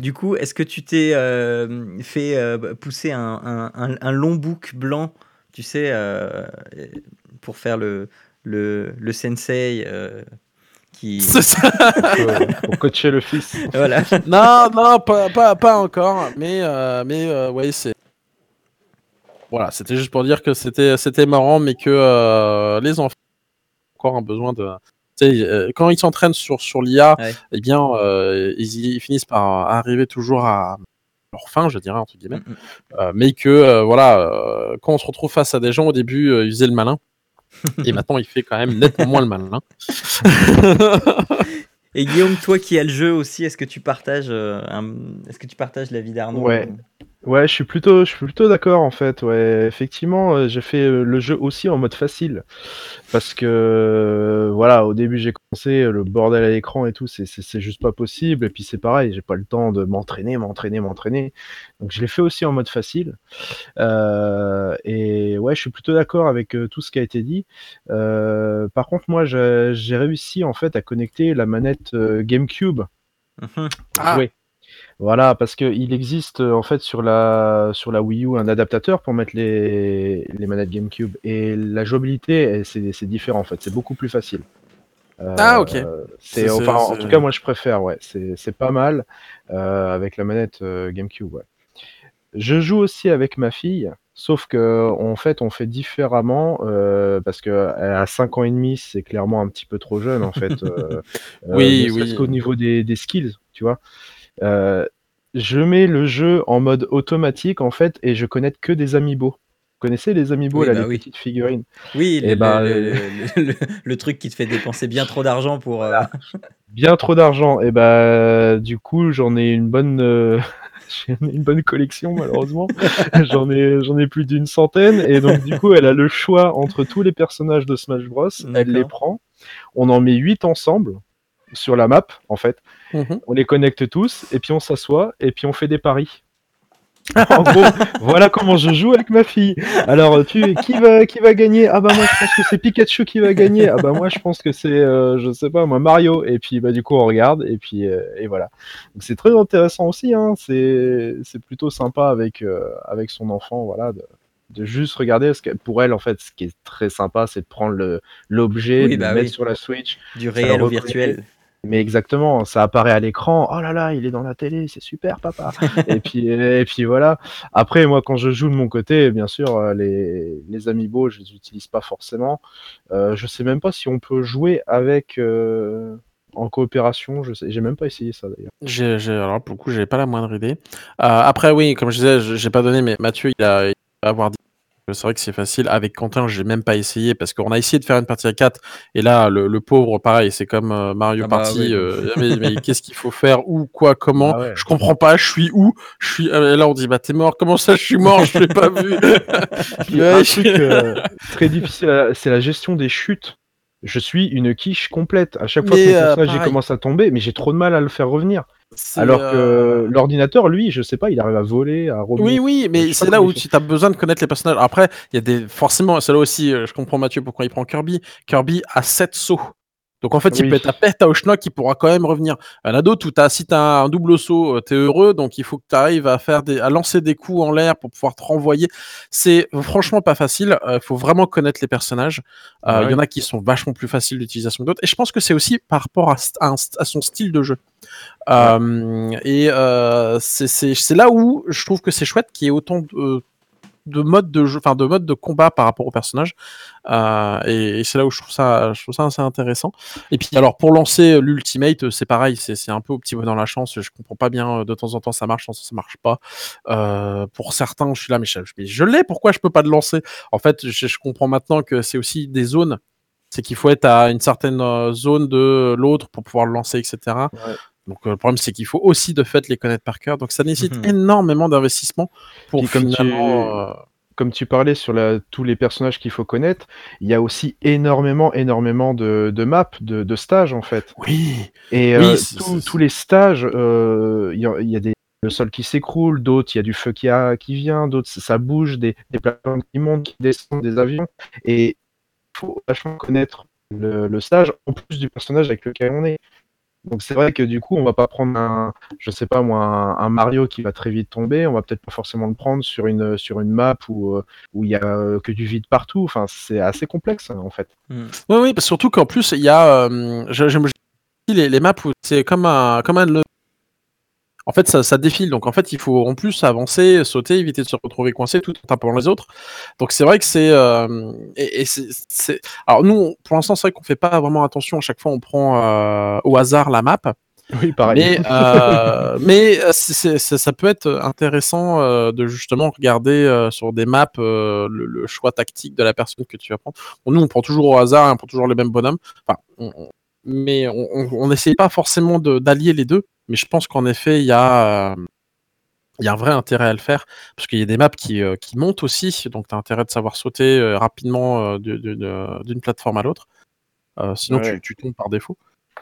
du coup, est-ce que tu t'es euh, fait euh, pousser un, un- un- un long bouc blanc, tu sais, euh, pour faire le, le, le sensei euh, qui. [LAUGHS] C'est ça. Pour coacher le fils. Voilà. non non pas, pas pas encore. Mais euh, mais euh, ouais c'est. Voilà, c'était juste pour dire que c'était c'était marrant, mais que euh, les enfants ont encore un besoin de. euh, quand ils s'entraînent sur sur l'IA, Ouais. eh bien, euh, ils, ils finissent par arriver toujours à leur fin, je dirais entre guillemets. Mm, mm. Euh, mais que euh, voilà, euh, quand on se retrouve face à des gens au début, euh, il faisait le malin. [LAUGHS] Et maintenant, il fait quand même nettement moins le malin. [LAUGHS] Et Guillaume, toi qui as le jeu aussi, est-ce que tu partages, euh, un- est-ce que tu partages l'avis d'Arnaud Ouais. Ouais, je suis plutôt, je suis plutôt d'accord en fait. Ouais, effectivement, euh, j'ai fait euh, le jeu aussi en mode facile parce que voilà, au début j'ai commencé le bordel à l'écran et tout, c'est juste pas possible. Et puis c'est pareil, j'ai pas le temps de m'entraîner, m'entraîner, m'entraîner. Donc je l'ai fait aussi en mode facile. Euh, ouais, je suis plutôt d'accord avec euh, tout ce qui a été dit. Euh, par contre, moi, j'ai réussi en fait à connecter la manette euh, GameCube Mhm. pour Ah. jouer. Voilà, parce qu'il existe en fait sur la, sur la Wii U un adaptateur pour mettre les, les manettes GameCube. Et la jouabilité, c'est c'est différent en fait, c'est beaucoup plus facile. Euh, Ah, ok. C'est, enfin, en tout cas, moi je préfère, ouais, c'est c'est pas mal euh, avec la manette euh, GameCube, ouais. Je joue aussi avec ma fille, sauf que en fait, on fait différemment euh, parce que a 5 ans et demi, c'est clairement un petit peu trop jeune en fait. euh, [LAUGHS] Oui, ne serait-ce oui. qu'au niveau des, des skills, tu vois. Euh, je mets le jeu en mode automatique en fait et je connecte que des amiibo. Vous connaissez les amiibo Oui, là, bah les oui. petites figurines? Oui, le, Eh ben, le- euh, le- le- le truc qui te fait dépenser bien trop d'argent pour. euh, Bien trop d'argent. Et bah du coup j'en ai une bonne euh, j'ai une bonne collection malheureusement. [LAUGHS] j'en ai j'en ai plus d'une centaine et donc du coup elle a le choix entre tous les personnages de Smash Bros. Elle les prend On en met 8 ensemble sur la map, en fait. Mhm. On les connecte tous, et puis on s'assoit, et puis on fait des paris. En gros, voilà comment je joue avec ma fille. Alors, tu, qui va, qui va gagner? Ah bah moi, je pense que c'est Pikachu qui va gagner. Ah bah moi, je pense que c'est, euh, je sais pas, moi Mario. Et puis bah du coup, on regarde et puis euh, et voilà. Donc c'est très intéressant aussi. Hein. C'est, c'est plutôt sympa avec euh, avec son enfant, voilà, de, de juste regarder. Parce que pour elle, en fait, ce qui est très sympa, c'est de prendre le l'objet, Oui, de bah le mettre oui. sur la Switch. Du réel au virtuel. Mais exactement, ça apparaît à l'écran. Oh là là, il est dans la télé, c'est super, papa. [LAUGHS] et puis et puis voilà. Après, moi, quand je joue de mon côté, bien sûr, euh, les les amiibo, je les utilise pas forcément. Euh, je sais même pas si on peut jouer avec euh, en coopération. Je sais, j'ai même pas essayé ça d'ailleurs. J'ai, j'ai- alors pour le coup, j'avais pas la moindre idée. Euh, après, oui, comme je disais, je- j'ai pas donné, mais Mathieu, il a, il va avoir dit. C'est vrai que c'est facile. Avec Quentin, j'ai même pas essayé parce qu'on a essayé de faire une partie à 4 et là, le, le pauvre, pareil, c'est comme euh, Mario Ah bah Party. oui. euh, [LAUGHS] mais mais qu'est-ce qu'il faut faire Où Quoi Comment? Ah ouais. Je comprends pas. Je suis où? Je suis. euh, Et là, on dit bah t'es mort. Comment ça Je suis mort? Je l'ai pas vu. Puis Ouais, un je- truc euh, très difficile, à- c'est la gestion des chutes. Je suis une quiche complète. À chaque fois que mon euh, personnage commence à tomber, mais j'ai trop de mal à le faire revenir. Alors euh, que l'ordinateur, lui, je sais pas, il arrive à voler, à remonter. Oui, oui, mais c'est là où tu as besoin de connaître les personnages. Après, il y a des forcément, c'est là aussi, euh, je comprends Mathieu pourquoi il prend Kirby. Kirby a 7 sauts. Donc en fait, il peut être à perte à Oshnock, il pourra quand même revenir. Un ado, tout as, si tu as un double saut, euh, t'es heureux, donc il faut que tu arrives à faire des, à lancer des coups en l'air pour pouvoir te renvoyer. C'est franchement pas facile. Il faut vraiment connaître les personnages. Euh, Il y en a qui sont vachement plus faciles d'utilisation que d'autres. Et je pense que c'est aussi par rapport à, son style de jeu. Euh, et euh, c'est- là où je trouve que c'est chouette qu'il y ait autant de, euh, de modes de jeu, enfin de de combat par rapport au personnage. Euh, et c'est là où je trouve ça, je trouve ça assez intéressant. Et puis alors pour lancer l'ultimate, euh, c'est pareil, c'est un peu au petit peu dans la chance. Je comprends pas bien. euh, De temps en temps ça marche, de en temps ça marche pas. Euh, pour certains, je suis là, mais je, je l'ai. Pourquoi je peux pas le lancer? En fait, je, comprends maintenant que c'est aussi des zones. C'est qu'il faut être à une certaine euh, zone de l'autre pour pouvoir le lancer, etc. Donc euh, le problème c'est qu'il faut aussi de fait les connaître par cœur. Donc ça nécessite Mhm. énormément d'investissement pour Puis comme tu- finalement. euh, Comme tu parlais sur la- tous les personnages qu'il faut connaître, il y a aussi énormément, énormément de, de maps, de, de stages en fait. Oui. Et Oui, euh, tous- les stages, euh, il y, a- il y a des le sol qui s'écroule, d'autres il y a du feu qui, a, qui vient, d'autres ça bouge, des, des plateformes qui montent, qui descendent, des avions. Et il faut vachement connaître le, le stage en plus du personnage avec lequel on est. Donc c'est vrai que du coup, on va pas prendre un, je sais pas moi, un, Mario qui va très vite tomber. On va peut-être pas forcément le prendre sur une sur une map où euh, où il y a euh, que du vide partout. Enfin, c'est assez complexe en fait. Hmm. Oui, oui, surtout qu'en plus, il y a. euh, J'aime les, les maps où c'est comme un, comme un. En fait, ça, ça défile. Donc, en fait, il faut en plus avancer, sauter, éviter de se retrouver coincé tout en tapant les autres. Donc, c'est vrai que c'est. euh, et, et c'est- c'est- Alors, nous, pour l'instant, c'est vrai qu'on fait pas vraiment attention. À chaque fois, on prend euh, au hasard la map. Oui, pareil. Mais, euh, mais c'est- c'est- ça peut être intéressant euh, de justement regarder euh, sur des maps le, le choix tactique de la personne que tu vas prendre. Bon, nous, on prend toujours au hasard, on prend toujours les mêmes bonhommes. Enfin, on- on- mais on n'essaye pas forcément de- d'allier les deux. Mais je pense qu'en effet, il y a. il y a un vrai intérêt à le faire, parce qu'il y a des maps qui, euh, qui montent aussi, donc tu as intérêt de savoir sauter euh, rapidement euh, de- de- de- d'une plateforme à l'autre. Sinon, Ouais. tu, tu tombes par défaut.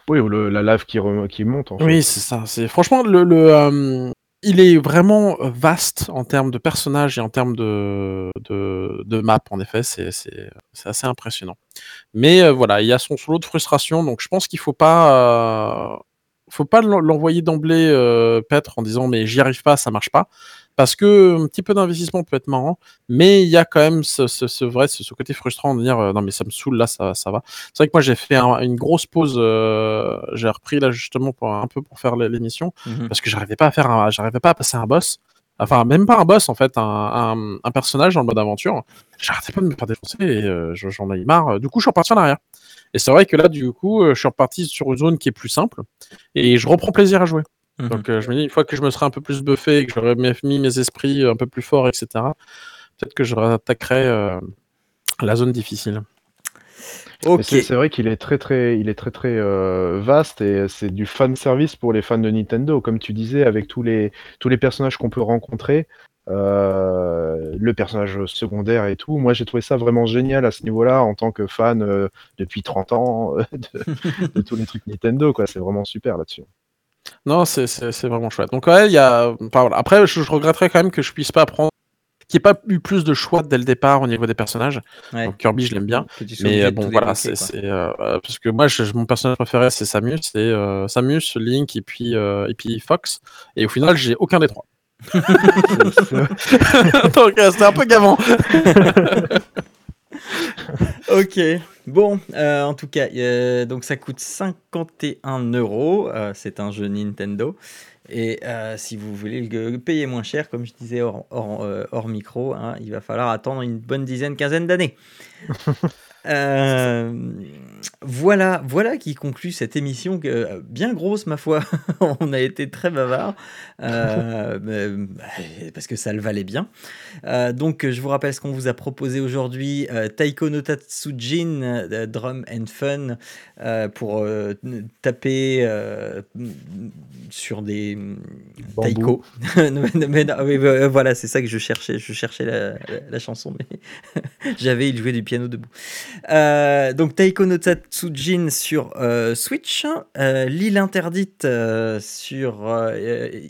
Oui, ou le- la lave qui, qui monte en. Oui, c'est ça. C'est franchement le, le il est vraiment vaste en termes de personnages et en termes de de, de map. En effet, c'est assez impressionnant. Mais euh, voilà, il y a son lot de frustration. Donc je pense qu'il faut pas faut pas l'en- l'envoyer d'emblée euh, paître en disant mais j'y arrive pas, ça marche pas. Parce que un petit peu d'investissement peut être marrant, mais il y a quand même ce, ce, ce vrai, ce, ce côté frustrant de dire euh, non mais ça me saoule là, ça, ça va. C'est vrai que moi j'ai fait un- une grosse pause, euh, j'ai repris là justement pour un peu pour faire l'émission Mhm. parce que j'arrivais pas à faire, un- j'arrivais pas à passer un boss. Enfin, même pas un boss en fait, un, un, un personnage dans le mode aventure. J'arrêtais pas de me faire défoncer et euh, je- j'en ai marre. Du coup, je suis reparti en arrière. Et c'est vrai que là, du coup, euh, je suis reparti sur une zone qui est plus simple et je reprends plaisir à jouer. Mhm. Donc, euh, je me dis, une fois que je me serai un peu plus buffé et que j'aurai mis mes esprits un peu plus forts, etc., peut-être que je attaquerai euh, la zone difficile. C'est vrai qu'il est très très, il est très très euh, vaste et c'est du fan service pour les fans de Nintendo, comme tu disais, avec tous les tous les personnages qu'on peut rencontrer. euh, le personnage secondaire et tout. Moi, j'ai trouvé ça vraiment génial à ce niveau-là en tant que fan euh, depuis 30 ans de, [LAUGHS] de tous les trucs Nintendo. quoi. C'est vraiment super là-dessus. Non, c'est- vraiment chouette. Donc ouais, il y a. enfin, voilà. Après, je, je regretterais quand même que je puisse pas prendre. Qu'il n'y ait pas eu plus de choix dès le départ au niveau des personnages. Ouais. Donc Kirby, je l'aime bien. Mais euh, bon, voilà, c'est euh, euh, parce que moi, je- mon personnage préféré, c'est Samus, c'est euh, Samus, Link et puis et puis Fox. Et au final, j'ai aucun des trois. [LAUGHS] Donc c'était un peu gavant. [LAUGHS] Ok, bon, euh, en tout cas, euh, donc ça coûte 51 euros. euh, c'est un jeu Nintendo. Et euh, si vous voulez le payer moins cher, comme je disais hors, euh, micro, hein, il va falloir attendre une bonne dizaine, quinzaine d'années. [LAUGHS] Euh, voilà, voilà qui conclut cette émission euh, bien grosse ma foi. [LAUGHS] On a été très bavard euh, mais, bah, parce que ça le valait bien. Euh, donc je vous rappelle ce qu'on vous a proposé aujourd'hui euh, Taiko no Tatsujin euh, Drum and Fun euh, pour euh, taper euh, sur des Bambou. taiko. [LAUGHS] Non, mais- mais non, euh, voilà, c'est ça que je cherchais. Je cherchais la, la- la chanson, mais [LAUGHS] j'avais il jouait du piano debout. Euh, donc Taiko no Tatsujin sur euh, Switch, euh, L'île interdite sur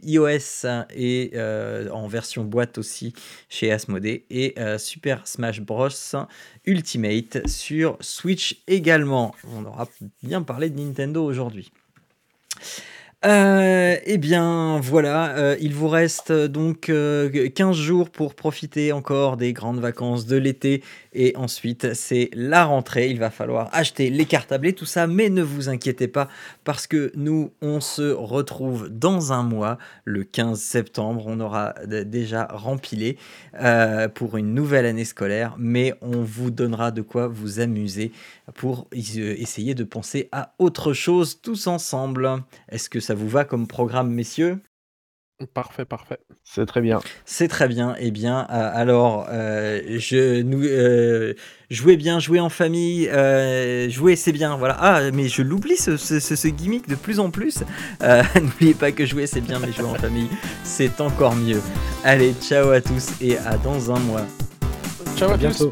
iOS et en version boîte aussi chez Asmodee et Super Smash Bros Ultimate sur Switch également. On aura bien parlé de Nintendo aujourd'hui. Euh, eh bien voilà, euh, il vous reste euh, donc euh, 15 jours pour profiter encore des grandes vacances de l'été. Et ensuite c'est la rentrée, il va falloir acheter les cartables et tout ça, mais ne vous inquiétez pas parce que nous on se retrouve dans un mois, le 15 septembre, on aura déjà rempilé pour une nouvelle année scolaire, mais on vous donnera de quoi vous amuser pour essayer de penser à autre chose tous ensemble. Est-ce que ça vous va comme programme, messieurs? Parfait, parfait. C'est très bien. C'est très bien. Eh bien, euh, alors, euh, je nous euh, jouez bien, jouez en famille, euh, jouez c'est bien. Voilà. Ah, mais je l'oublie ce, ce, ce- ce gimmick de plus en plus. Euh, [LAUGHS] N'oubliez pas que jouer c'est bien, mais jouer en famille c'est encore mieux. Allez, ciao à tous et à dans un mois. Ciao à À tous. bientôt.